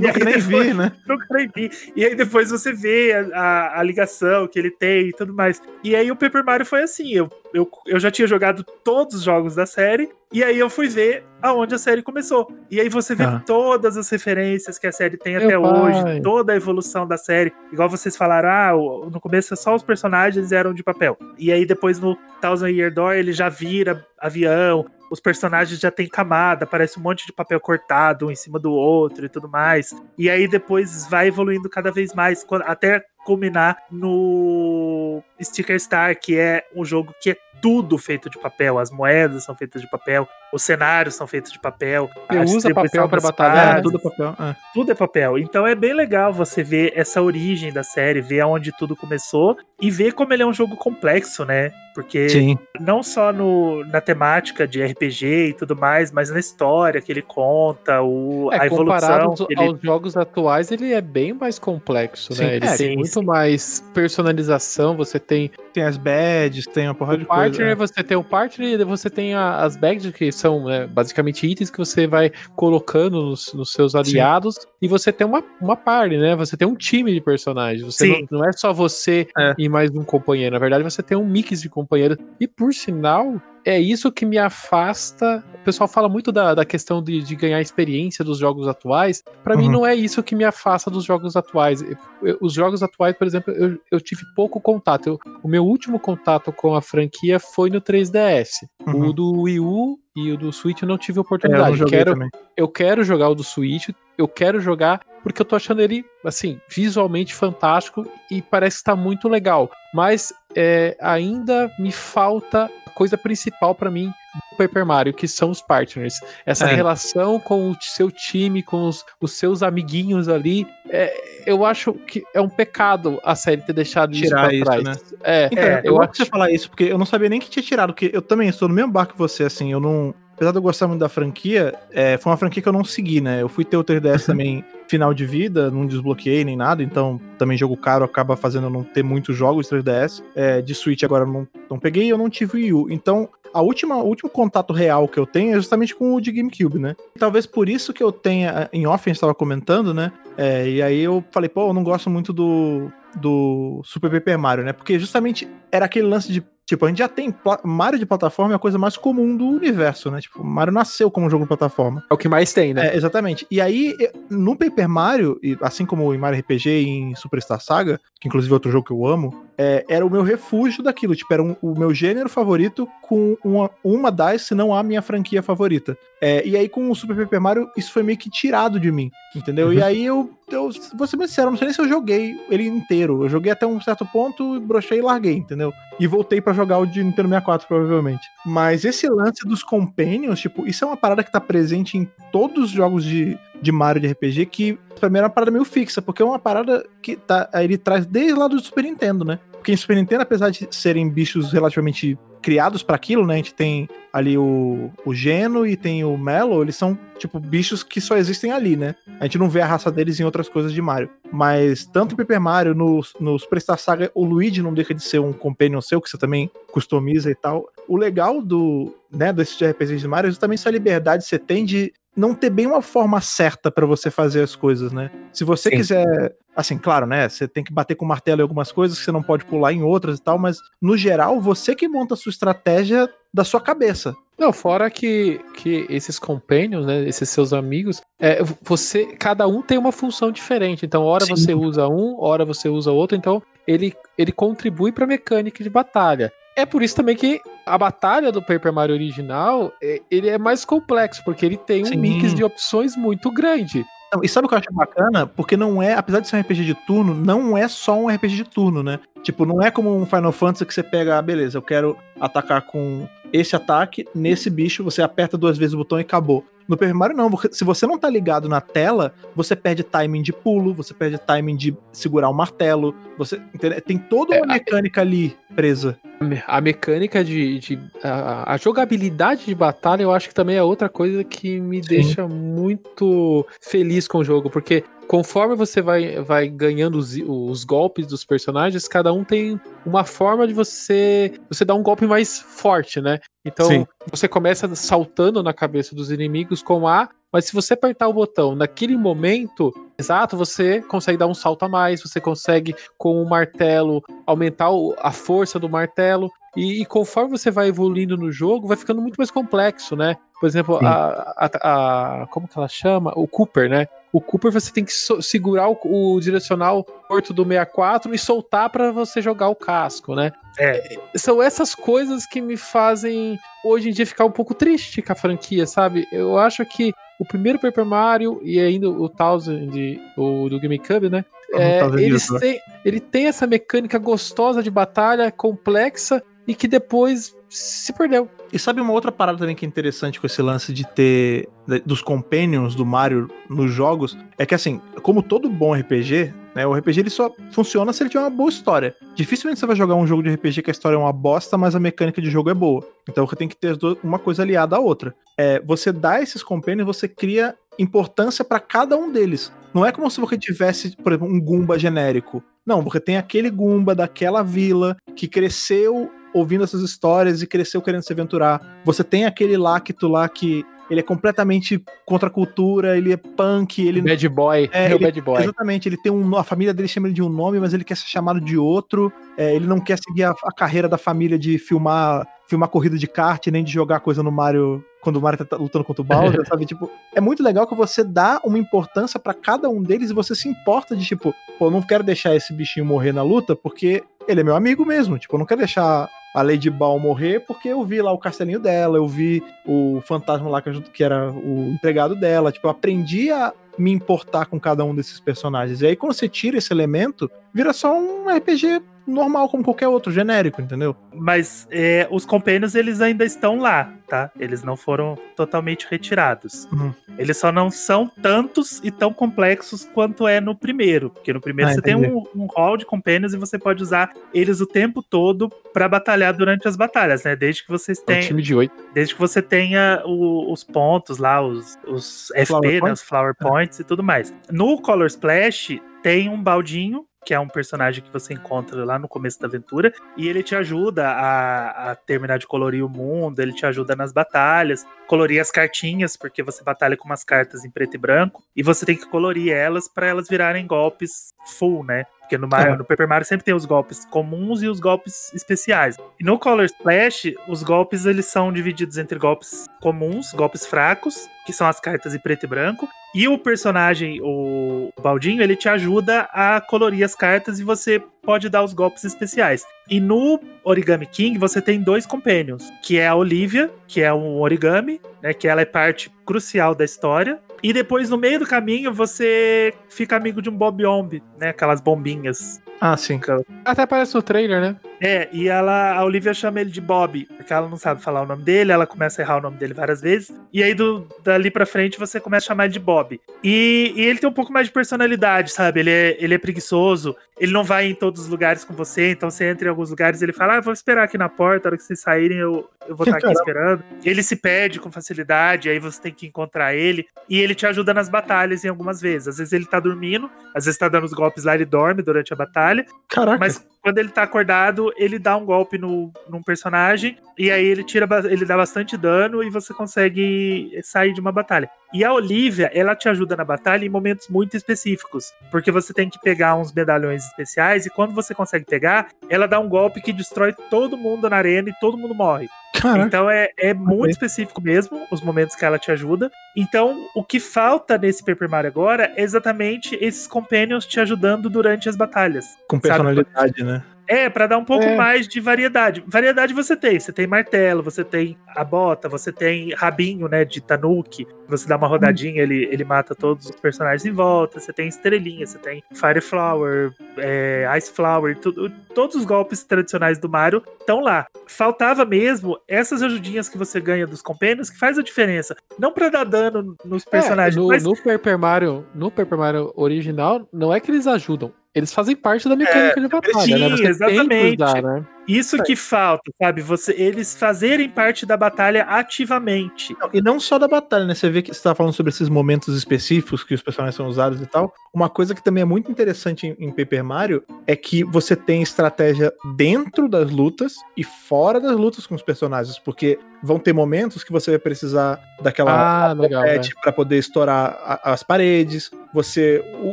E aí Nunca nem depois- vi, né? Nunca nem vi. E aí depois você vê a, a, a ligação que ele tem e tudo mais. E aí o Paper Mario foi assim, eu, eu, eu já tinha jogado todos os jogos da série, e aí eu fui ver aonde a série começou. E aí você vê Ah. todas as referências que a série tem Meu até pai. hoje, toda a evolução da série. Igual vocês falaram, ah, no começo só os personagens eram de papel. E aí depois no Thousand Year Door ele já vira avião, os personagens já tem camada, parece um monte de papel cortado um em cima do outro e tudo mais. E aí depois vai evoluindo cada vez mais, até culminar no Sticker Star, que é um jogo que é tudo feito de papel. As moedas são feitas de papel, os cenários são feitos de papel. A usa papel pra das batalhar, É, tudo papel. É. tudo é papel. Então é bem legal você ver essa origem da série, ver aonde tudo começou e ver como ele é um jogo complexo, né? Porque Sim. não só no, na temática de RPG e tudo mais, mas na história que ele conta, o, É, a comparado evolução. que ele... aos jogos atuais, ele é bem mais complexo, Sim, né? Ele é, tem sim, muito sim. mais personalização, você tem tem. Tem as badges, tem uma porrada o de partner, coisa. você tem o partner e você tem a- as badges, que são né, basicamente itens que você vai colocando nos, nos seus aliados. E você tem uma, uma party, né? Você tem um time de personagens. Você Sim. não, não é só você É. e mais um companheiro. Na verdade, você tem um mix de companheiros. E por sinal, é isso que me afasta. O pessoal fala muito da, da questão de, de ganhar experiência dos jogos atuais. Mim, Uhum. não é isso que me afasta dos jogos atuais. Eu- eu- os jogos atuais, por exemplo, eu, eu tive pouco contato. Eu- o meu último contato com a franquia foi no 3DS. Uhum. O do Wii U e o do Switch eu não tive É, eu oportunidade. não joguei quero, também. eu quero jogar o do Switch, eu quero jogar porque eu tô achando ele, assim, visualmente fantástico e parece que tá muito legal. Mas é, ainda me falta a coisa principal pra mim do Paper Mario, que são os partners. Essa É. relação com o seu time, com os, os seus amiguinhos ali. é, eu acho que é um pecado a série ter deixado isso Tirar pra isso, trás. né? É, Então, É, eu eu de acho. você falar isso, porque eu não sabia nem que tinha tirado, porque eu também estou no mesmo barco que você, assim, eu não. Apesar de eu gostar muito da franquia, é, foi uma franquia que eu não segui, né? Eu fui ter o 3DS também final de vida, não desbloqueei nem nada, então também jogo caro acaba fazendo eu não ter muitos jogos de 3DS. É, de Switch agora eu não, não peguei e eu não tive Wii U. Então, a última, o último contato real que eu tenho é justamente com o de GameCube, né? Talvez por isso que eu tenha, em off a gente estava comentando, né? É, e aí eu falei, pô, eu não gosto muito do, do Super Paper Mario, né? Porque justamente era aquele lance de. Tipo, a gente já tem. Mario de plataforma é a coisa mais comum do universo, né? Tipo, Mario nasceu como jogo de plataforma. É o que mais tem, né? É, exatamente. E aí, no Paper Mario, assim como em Mario RPG e em Superstar Saga, que inclusive é outro jogo que eu amo, é, era o meu refúgio daquilo. Tipo, era um- o meu gênero favorito com uma, uma das, se não a minha franquia favorita. É, e aí, com o Super Paper Mario, isso foi meio que tirado de mim, entendeu? E aí, eu, eu vou ser bem sincero, não sei nem se eu joguei ele inteiro. Eu joguei até um certo ponto, brochei e larguei, entendeu? E voltei pra jogar o de Nintendo 64, provavelmente. Mas esse lance dos companions, tipo, isso é uma parada que tá presente em todos os jogos de, de Mario de RPG, que pra mim era uma parada meio fixa, porque é uma parada que tá, ele traz desde lá do Super Nintendo, né? Porque em Super Nintendo, apesar de serem bichos relativamente criados pra aquilo, né? A gente tem ali o, o Geno e tem o Melo, eles são, tipo, bichos que só existem ali, né? A gente não vê a raça deles em outras coisas de Mario. Mas tanto o Paper Mario, no, no Superstar Saga, o Luigi não deixa de ser um companion seu, que você também customiza e tal. O legal do, né, desses RPGs de Mario é justamente essa liberdade que você tem de não ter bem uma forma certa pra você fazer as coisas, né? Se você Sim. quiser, assim, claro, né? Você tem que bater com o martelo em algumas coisas que você não pode pular em outras e tal, mas no geral, você que monta a sua estratégia da sua cabeça. Não, fora que, que esses companions, né, esses seus amigos, é, você, cada um tem uma função diferente. Então, hora Sim. você usa um, hora você usa outro. Então, ele, ele contribui para a mecânica de batalha. É por isso também que a batalha do Paper Mario original, é, ele é mais complexo, porque ele tem um Sim. mix de opções muito grande. E sabe o que eu acho bacana? Porque não é, apesar de ser um RPG de turno, não é só um RPG de turno, né? Tipo, não é como um Final Fantasy que você pega, ah, beleza, eu quero atacar com esse ataque nesse bicho, você aperta duas vezes o botão e acabou. No Paper Mario, não. Se você não tá ligado na tela, você perde timing de pulo, você perde timing de segurar o martelo. Você entendeu? Tem toda uma É, mecânica ali presa. A A mecânica de. de- a, a jogabilidade de batalha, eu acho que também é outra coisa que me Sim. deixa muito feliz com o jogo, porque conforme você vai, vai ganhando os, os golpes dos personagens, cada um tem uma forma de você. Você dar um golpe mais forte, né? Então, Sim. você começa saltando na cabeça dos inimigos com A, mas se você apertar o botão naquele momento exato, você consegue dar um salto a mais, você consegue, com o martelo, aumentar a força do martelo. E, e conforme você vai evoluindo no jogo, vai ficando muito mais complexo, né? Por exemplo, a, a, a- Como que ela chama? O Cooper, né? O Cooper você tem que so- segurar o, o direcional torto do 64 e soltar para você jogar o casco, né? É. São essas coisas que me fazem hoje em dia ficar um pouco triste com a franquia, sabe? Eu acho que o primeiro Paper Mario e ainda o Thousand o, do GameCube, né? É, Years, né? ele tem essa mecânica gostosa de batalha, complexa, e que depois se perdeu. E sabe uma outra parada também que é interessante com esse lance de ter dos companions do Mario nos jogos é que assim, como todo bom RPG, né, o RPG ele só funciona se ele tiver uma boa história. Dificilmente você vai jogar um jogo de RPG que a história é uma bosta, mas a mecânica de jogo é boa. Então você tem que ter uma coisa aliada à outra. É, você dá esses companions, você cria importância pra cada um deles. Não é como se você tivesse, por exemplo, um Goomba genérico. Não, porque tem aquele Goomba daquela vila que cresceu ouvindo essas histórias e cresceu querendo se aventurar. Você tem aquele Lacto lá que ele é completamente contra a cultura, ele é punk, ele Bad boy, É, ele- bad boy. Exatamente, ele tem um. A família dele chama ele de um nome, mas ele quer ser chamado de outro. É, ele não quer seguir a, a carreira da família de filmar, filmar corrida de kart, nem de jogar coisa no Mario quando o Mario tá lutando contra o Bowser, sabe? Tipo, é muito legal que você dá uma importância pra cada um deles e você se importa de, tipo, pô, eu não quero deixar esse bichinho morrer na luta porque ele é meu amigo mesmo. Tipo, eu não quero deixar a Lady Ball morrer porque eu vi lá o castelinho dela, eu vi o fantasma lá que, era o empregado dela. Tipo, eu aprendi a me importar com cada um desses personagens. E aí, quando você tira esse elemento, vira só um RPG normal, como qualquer outro, genérico, entendeu? Mas é, os companions, eles ainda estão lá, tá? Eles não foram totalmente retirados. Uhum. Eles só não são tantos e tão complexos quanto é no primeiro. Porque no primeiro Ah, você tem entendi. um, um hall de companions e você pode usar eles o tempo todo pra batalhar durante as batalhas, né? Desde que vocês É um tenham. time de oito. Desde que você tenha o- os pontos lá, os, os FP, Flower né, points? os Flower Points e tudo mais. No Color Splash tem um baldinho, que é um personagem que você encontra lá no começo da aventura, e ele te ajuda a, a terminar de colorir o mundo, ele te ajuda nas batalhas, colorir as cartinhas, porque você batalha com umas cartas em preto e branco, e você tem que colorir elas para elas virarem golpes full, né? Porque no, Mario, É. no Paper Mario sempre tem os golpes comuns e os golpes especiais. E no Color Splash, os golpes eles são divididos entre golpes comuns, golpes fracos, que são as cartas em preto e branco, e o personagem, o Baldinho, ele te ajuda a colorir as cartas e você pode dar os golpes especiais. E no Origami King você tem dois companions, que é a Olivia, que é um origami, né, que ela é parte crucial da história. E depois no meio do caminho você fica amigo de um Bob Omb, né, aquelas bombinhas. Ah, sim. Até aparece no trailer, né? É, e ela, a Olivia chama ele de Bob, porque ela não sabe falar o nome dele, ela começa a errar o nome dele várias vezes, e aí do, dali pra frente você começa a chamar ele de Bob. E, e ele tem um pouco mais de personalidade, sabe? Ele é, ele é preguiçoso, ele não vai em todos os lugares com você, então você entra em alguns lugares ele fala, ah, vou esperar aqui na porta, a hora que vocês saírem eu, eu vou estar aqui Caramba. esperando. Ele se perde com facilidade, aí você tem que encontrar ele, e ele te ajuda nas batalhas em algumas vezes. Às vezes ele tá dormindo, às vezes tá dando os golpes lá, ele dorme durante a batalha, Caraca. mas quando ele tá acordado, ele dá um golpe no, num personagem e aí ele tira ele dá bastante dano e você consegue sair de uma batalha. E a Olivia, ela te ajuda na batalha em momentos muito específicos, porque você tem que pegar uns medalhões especiais e quando você consegue pegar, ela dá um golpe que destrói todo mundo na arena e todo mundo morre. Caraca. Então é, é muito específico mesmo, os momentos que ela te ajuda. Então, o que falta nesse Paper Mario agora é exatamente esses companions te ajudando durante as batalhas. Com sabe? personalidade, né? É, pra dar um pouco É. mais de variedade. Variedade você tem. Você tem martelo, você tem a bota, você tem rabinho, né, de Tanuki. Você dá uma rodadinha, ele, ele mata todos os personagens em volta. Você tem estrelinha, você tem Fire Flower, é, Ice Flower, tudo, todos os golpes tradicionais do Mario estão lá. Faltava mesmo essas ajudinhas que você ganha dos companions que faz a diferença. Não pra dar dano nos personagens, É, no, mas no Paper Mario, no Paper Mario original, não é que eles ajudam. Eles fazem parte da mecânica de batalha, sim, né? Você tem exatamente. que usar, né? Isso que falta, sabe? Você, eles fazerem parte da batalha ativamente. Não, E não só da batalha, né? Você vê que você tá falando sobre esses momentos específicos que os personagens são usados e tal. Uma coisa que também é muito interessante em, em Paper Mario é que você tem estratégia dentro das lutas e fora das lutas com os personagens, porque vão ter momentos que você vai precisar daquela Ah, legal. né? pet pra poder estourar a- as paredes. Você, o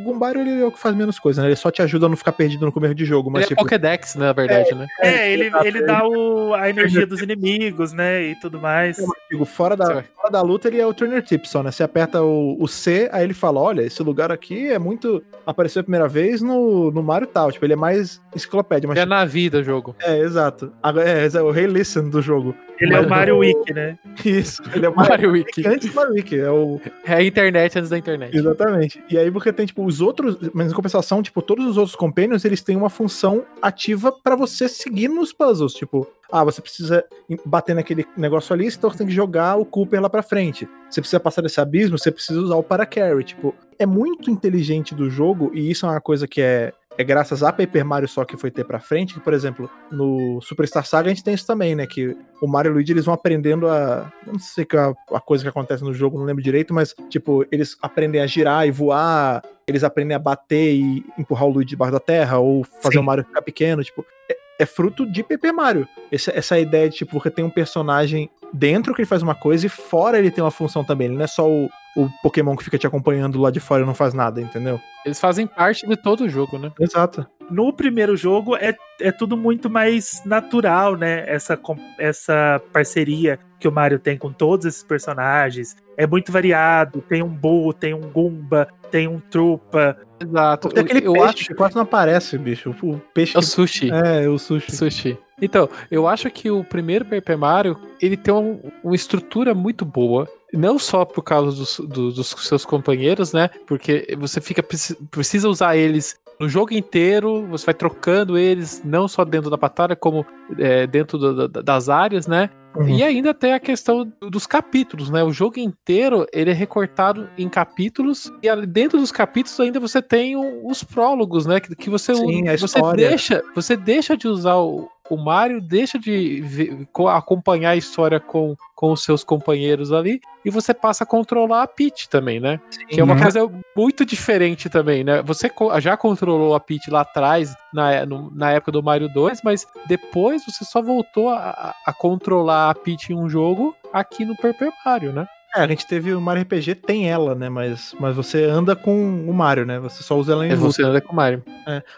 Gumbario ele é o que faz menos coisa, né? Ele só te ajuda a não ficar perdido no começo de jogo, mas Ele é tipo, Pokédex, né, na verdade, né? É, ele, exato, ele dá o, a energia dos inimigos, né? E tudo mais. Digo, fora da, fora da luta, ele é o Turner Tip só, né? Você aperta o, o C, aí ele fala: olha, esse lugar aqui é muito. Apareceu a primeira vez no, no Mario tal. Tipo, ele é mais enciclopédia, mas. É na vida o jogo. É, exato. Agora, É, é o Rei Listen do jogo. Ele é o Mario Wiki, né? Isso. Ele é o Mario Mario Wiki. Wiki antes do Mario Wiki. É o. É a internet antes da internet. Exatamente. E aí você tem, tipo, os outros. Mas em compensação, tipo, todos os outros companions, eles têm uma função ativa pra você seguir nos puzzles. Tipo, ah, você precisa bater naquele negócio ali, então você tem que jogar o Cooper lá pra frente. Você precisa passar desse abismo, você precisa usar o para carry. Tipo, é muito inteligente do jogo, e isso é uma coisa que é é graças a Paper Mario só que foi ter pra frente, que, por exemplo, no Superstar Saga a gente tem isso também, né? Que o Mario e o Luigi eles vão aprendendo a. Não sei que a, a coisa que acontece no jogo, não lembro direito, mas, tipo, eles aprendem a girar e voar, eles aprendem a bater e empurrar o Luigi debaixo da terra, ou fazer Sim. o Mario ficar pequeno, tipo. É, é fruto de Paper Mario. Essa, essa ideia de, tipo, você tem um personagem dentro que ele faz uma coisa e fora ele tem uma função também. Ele não é só o, o Pokémon que fica te acompanhando lá de fora e não faz nada, entendeu? Eles fazem parte de todo o jogo, né? Exato. No primeiro jogo é, é tudo muito mais natural, né? Essa, essa parceria que o Mario tem com todos esses personagens. É muito variado. Tem um Boo, tem um Goomba, tem um Trupa. Exato. Tem aquele eu peixe acho que quase não aparece, bicho. O peixe é o que... sushi. É, o sushi. Sushi. Então, eu acho que o primeiro Paper Mario, ele tem um- uma estrutura muito boa. Não só por causa dos, do- dos seus companheiros, né? Porque você fica preci- precisa usar eles no jogo inteiro, você vai trocando eles, não só dentro da batalha, como é, dentro do- da- das áreas, né? Uhum. E ainda tem a questão dos capítulos, né? O jogo inteiro ele é recortado em capítulos e dentro dos capítulos ainda você tem os prólogos, né? Que, que você Sim, a você história. deixa você deixa de usar o, o Mario, deixa de ver- co- acompanhar a história com, com os seus companheiros ali e você passa a controlar a Peach também, né? Que é uma Uhum. coisa muito diferente também, né? Você já controlou a Peach lá atrás, na, na época do Mario 2, mas depois você só voltou a- a controlar a Peach em um jogo aqui no Paper Mario, né? É, a gente teve o Mario RPG, tem ela, né? Mas, mas você anda com o Mario, né? Você só usa ela em É luta. você anda com o Mario.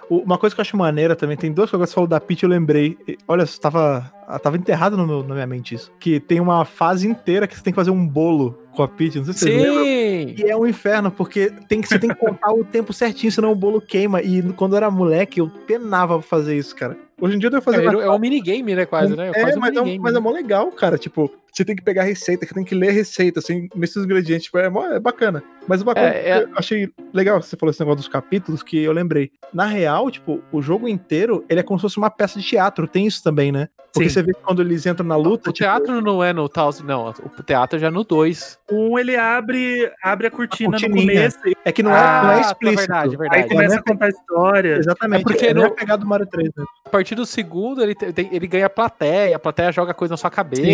O- Uma coisa que eu acho maneira também, tem duas coisas que você falou da Peach, eu lembrei. E, Olha, estava, tava enterrado no meu- na minha mente isso. Que tem uma fase inteira que você tem que fazer um bolo com a Peach, não sei se vocês lembram. Sim! E é um inferno, porque tem que, você tem que contar o tempo certinho, senão o bolo queima. E quando eu era moleque, eu penava pra fazer isso, cara. Hoje em dia eu devo É, fazer mais é um minigame, né? Quase, né? É, quase um mas, é, um- mas é mó legal, cara. Tipo, você tem que pegar a receita, você tem que ler a receita, assim, os ingredientes. Tipo, é, mó- é bacana. Mas uma coisa É, é- que eu achei legal, você falou esse negócio dos capítulos, que eu lembrei. Na real, tipo, o jogo inteiro, ele é como se fosse uma peça de teatro. Tem isso também, né? Porque Sim. você vê que quando eles entram na luta. O tipo, teatro não é no tal. Não, o teatro já é no 2. Um ele abre, abre a cortina no cortininha. começo, É que não é, Ah, não é tá, explícito. verdade, aí verdade. começa né? a contar a história. Exatamente. É porque é, não é no- pegado do Mario 3, né? A partir do segundo, ele, tem- ele ganha plateia, a plateia joga coisa na sua cabeça. Ah,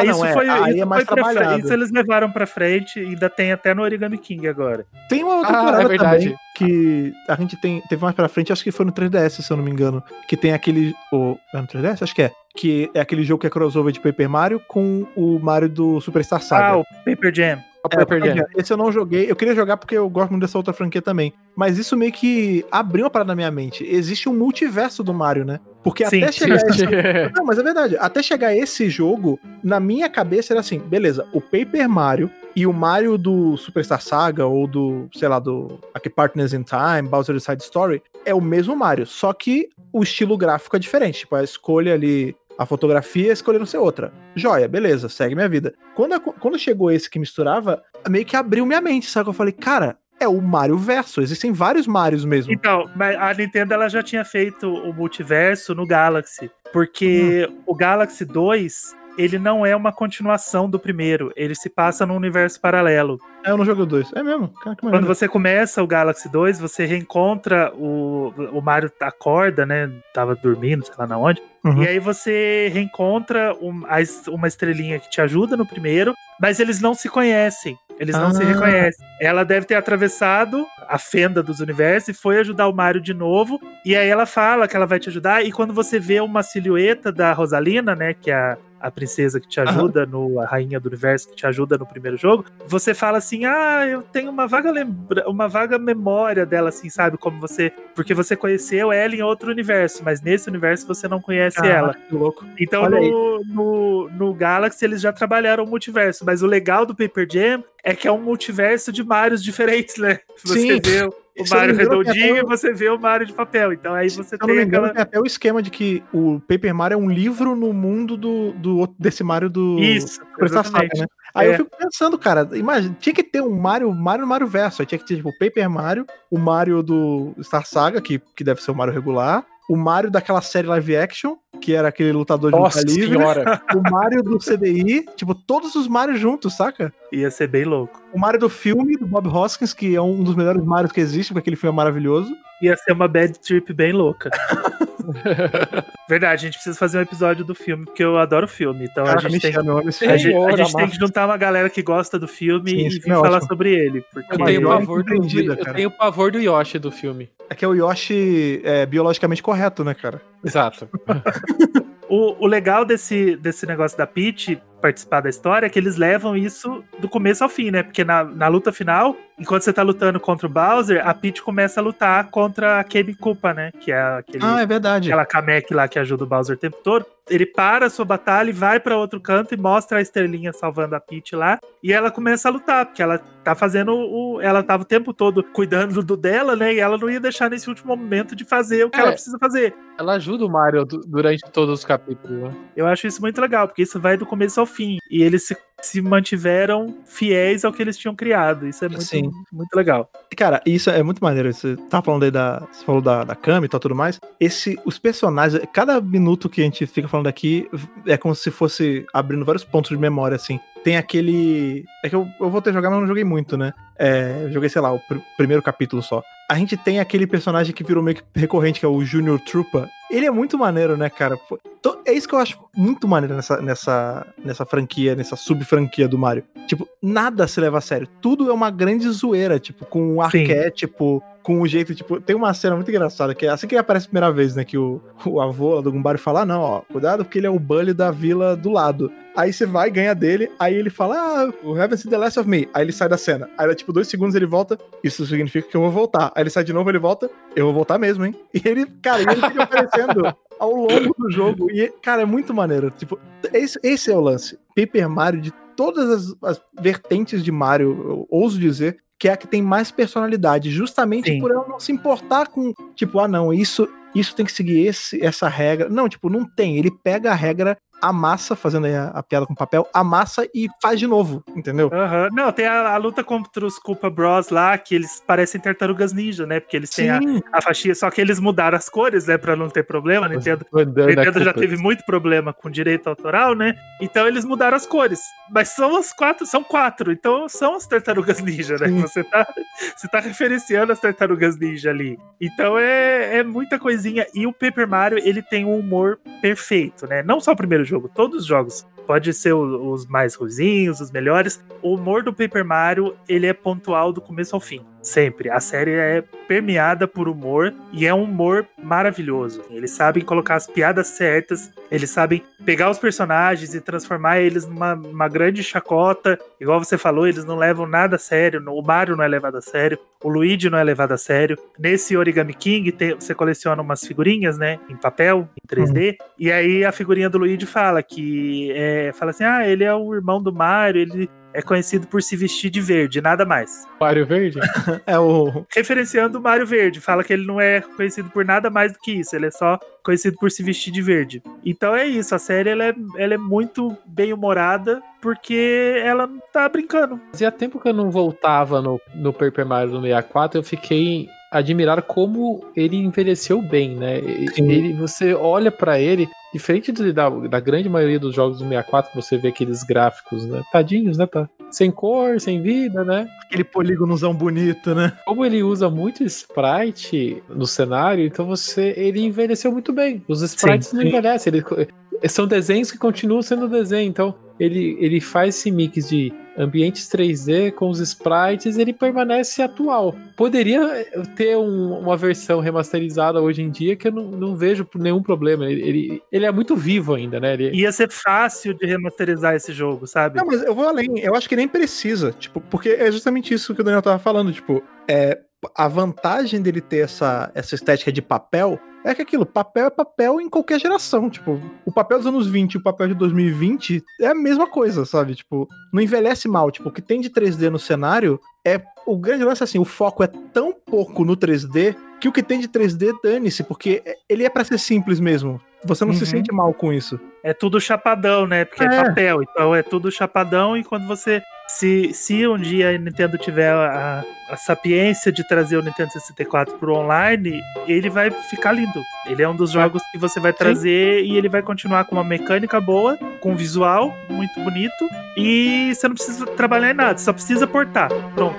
Ah, não, isso é. foi, Aí isso é mais foi pra. Isso eles levaram pra frente e ainda tem até no Origami King agora. Tem uma outra Ah, parada é também que a gente tem, teve mais pra frente, acho que foi no 3DS, se eu não me engano, que tem aquele, o, é no 3DS? Acho que é, que é aquele jogo que é crossover de Paper Mario com o Mario do Superstar Saga. Ah, o Paper Jam. É, Paper Jam. Esse eu não joguei. Eu queria jogar porque eu gosto muito dessa outra franquia também. Mas isso meio que abriu uma parada na minha mente. Existe um multiverso do Mario, né? Porque Sim, até sim. chegar esse... Não, mas é verdade. Até chegar esse jogo, na minha cabeça era assim, beleza, o Paper Mario e o Mario do Superstar Saga ou do, sei lá, do aqui Partners in Time, Bowser's Side Story, é o mesmo Mario, só que o estilo gráfico é diferente. Tipo, a escolha ali, a fotografia, escolheram ser outra. Joia, beleza, segue minha vida. Quando, a- quando chegou esse que misturava, meio que abriu minha mente, sabe? Eu falei, cara, é o Mario Verso. Existem vários Marios mesmo. Então, mas a Nintendo ela já tinha feito o multiverso no Galaxy, porque Hum. o Galaxy 2 ele não é uma continuação do primeiro, ele se passa num universo paralelo. É, eu não joguei o dois. É mesmo? Cara, Quando você começa o Galaxy 2, você reencontra o, o Mario acorda, né? Tava dormindo, sei lá na onde. Uhum. E aí você reencontra um- uma estrelinha que te ajuda no primeiro, mas eles não se conhecem. Eles não se Ah. reconhecem. Ela deve ter atravessado a fenda dos universos e foi ajudar o Mario de novo. E aí ela fala que ela vai te ajudar. E quando você vê uma silhueta da Rosalina, né? Que é a, a princesa que te ajuda, no, a rainha do universo que te ajuda no primeiro jogo, você fala assim: Ah, eu tenho uma vaga lembra uma vaga memória dela, assim, sabe? Como você. Porque você conheceu ela em outro universo, mas nesse universo você não conhece Caraca, ela. Que louco. Então no, no, no Galaxy eles já trabalharam o multiverso, mas o legal do Paper Jam é que é um multiverso de Marios diferentes, né? Você Sim. vê o Se Mario redondinho e você vê o Mario de papel. Então aí você Se não tem engano, aquela. até o esquema de que o Paper Mario é um livro no mundo do, do desse Mario do Isso, Saga, né? Aí É. eu fico pensando, cara, imagina, tinha que ter um Mario, Mario no Mario Verso. Aí tinha que ter, tipo, o Paper Mario, o Mario do Star Saga, que, que deve ser o Mario regular, o Mario daquela série live action, que era aquele lutador de Nossa luta livre, senhora. o Mario do CDI, tipo, todos os Marios juntos, saca? Ia ser bem louco. O Mario do filme, do Bob Hoskins, que é um dos melhores Marios que existe, porque aquele filme é maravilhoso. Ia ser uma bad trip bem louca. Verdade, a gente precisa fazer um episódio do filme, porque eu adoro filme. Então Cara, a gente, tem, a a gente tem que juntar uma galera que gosta do filme Sim, e vir é falar ótimo. sobre ele. Porque Eu tenho pavor do, eu tenho pavor do Yoshi do filme. É que é o Yoshi é, biologicamente correto, né, cara? Exato. O, o legal desse, desse negócio da Peach participar da história é que eles levam isso do começo ao fim, né? Porque na, na luta final, enquanto você tá lutando contra o Bowser, a Peach começa a lutar contra a Kami Koopa, né? Que é aquele, Ah, é verdade. aquela Kamek lá que ajuda o Bowser o tempo todo. Ele para a sua batalha e vai pra outro canto e mostra a estrelinha salvando a Peach lá. E ela começa a lutar, porque ela tá fazendo o. Ela tava o tempo todo cuidando do dela, né? E ela não ia deixar nesse último momento de fazer o que É. ela precisa fazer. Ela ajuda o Mario du- durante todos os capítulos. Né? Eu acho isso muito legal, porque isso vai do começo ao fim. E eles se, se mantiveram fiéis ao que eles tinham criado. Isso é muito, Sim. muito legal. Cara, isso é muito maneiro. Você tá falando aí da. Você falou da, da Kami e tal, tudo mais. Esse, os personagens, cada minuto que a gente fica falando aqui é como se fosse abrindo vários pontos de memória, assim. Tem aquele. É que eu, eu vou ter jogado, mas não joguei muito, né? É, joguei, sei lá, o pr- primeiro capítulo só. A gente tem aquele personagem que virou meio que recorrente, que é o Junior Trooper. Ele é muito maneiro, né, cara? É isso que eu acho muito maneiro nessa, nessa, nessa franquia, nessa sub-franquia do Mario. Tipo, nada se leva a sério. Tudo é uma grande zoeira, tipo, com um Sim. Com um jeito, tipo, tem uma cena muito engraçada, que é assim que ele aparece a primeira vez, né, que o, o avô do Gumbari fala, ah, não, ó, cuidado porque ele é o bully da vila do lado. Aí você vai, ganha dele, aí ele fala, ah, o Heaven see the last of me. Aí ele sai da cena. Aí, dá, tipo, dois segundos ele volta, isso significa que eu vou voltar. Aí ele sai de novo, ele volta, eu vou voltar mesmo, hein? E ele, cara, ele fica aparecendo ao longo do jogo. E, cara, é muito maneiro. Tipo, esse, esse é o lance. Paper Mario, de todas as, as vertentes de Mario, eu ouso dizer, que é a que tem mais personalidade, justamente Sim. por ela não se importar com, tipo, ah, não, isso, isso tem que seguir esse, essa regra. Não, tipo, não tem. Ele pega a regra, amassa, fazendo aí a, a piada com papel, amassa e faz de novo, entendeu? Aham. Não, tem a, a luta contra os Koopa Bros lá, que eles parecem tartarugas ninja, né? Porque eles têm a, a faixinha, só que eles mudaram as cores, né? Pra não ter problema. A Nintendo, Nintendo já teve muito problema com direito autoral, né? Então eles mudaram as cores. Mas são as quatro, são quatro. Então são as tartarugas ninja, né? Sim. Você tá, você tá referenciando as tartarugas ninja ali. Então é, é muita coisinha. E o Paper Mario, ele tem um humor perfeito, né? Não só o primeiro jogo, todos os jogos. Pode ser o- os mais ruizinhos, os melhores. O humor do Paper Mario, ele é pontual do começo ao fim. Sempre. A série é permeada por humor e é um humor maravilhoso. Eles sabem colocar as piadas certas, eles sabem pegar os personagens e transformar eles numa, numa grande chacota. Igual você falou, eles não levam nada a sério. O Mario não é levado a sério, o Luigi não é levado a sério. Nesse Origami King, tem- você coleciona umas figurinhas, né? Em papel, em 3D. E aí a figurinha do Luigi fala que é, fala assim: ah, ele é o irmão do Mario, ele é conhecido por se vestir de verde, nada mais. Mario Verde? é o. Referenciando o Mario Verde, fala que ele não é conhecido por nada mais do que isso, ele é só conhecido por se vestir de verde. Então é isso, a série ela é, ela é muito bem humorada porque ela não tá brincando. Fazia tempo que eu não voltava no, no Paper Mario do 64, eu fiquei admirado como ele envelheceu bem, né? Sim. Ele, você olha pra ele, diferente de- da, da grande maioria dos jogos do 64, você vê aqueles gráficos, né? Tadinhos, né? Tá sem cor, sem vida, né? Aquele polígonozão bonito, né? Como ele usa muito sprite no cenário, então você ele envelheceu muito bem. Os sprites não sim. envelhecem, ele- são desenhos que continuam sendo desenho, então ele, ele faz esse mix de ambientes 3D com os sprites, ele permanece atual. Poderia ter um- uma versão remasterizada hoje em dia que eu não, não vejo nenhum problema. Ele, ele, ele é muito vivo ainda, né? Ele, Ia ser fácil de remasterizar esse jogo, sabe? Não, mas eu vou além. Eu acho que nem precisa. Tipo, porque é justamente isso que o Daniel tava falando. Tipo, é, a vantagem dele ter essa, essa estética de papel é que aquilo, papel é papel em qualquer geração. Tipo, o papel dos anos 20 e o papel de 2020 é a mesma coisa, sabe? Tipo, não envelhece mal. Tipo, o que tem de 3D no cenário é. O grande lance é assim: o foco é tão pouco no 3D que o que tem de 3D dane-se, porque ele é pra ser simples mesmo. Você não se Uhum. sente mal com isso. É tudo chapadão, né? Porque é. É. papel, então é tudo chapadão. E quando você. Se, se um dia a Nintendo tiver a, a sapiência de trazer o Nintendo 64 pro online, ele vai ficar lindo. Ele é um dos jogos que você vai trazer e ele vai continuar com uma mecânica boa, com um visual muito bonito. E você não precisa trabalhar em nada, só precisa portar. Pronto.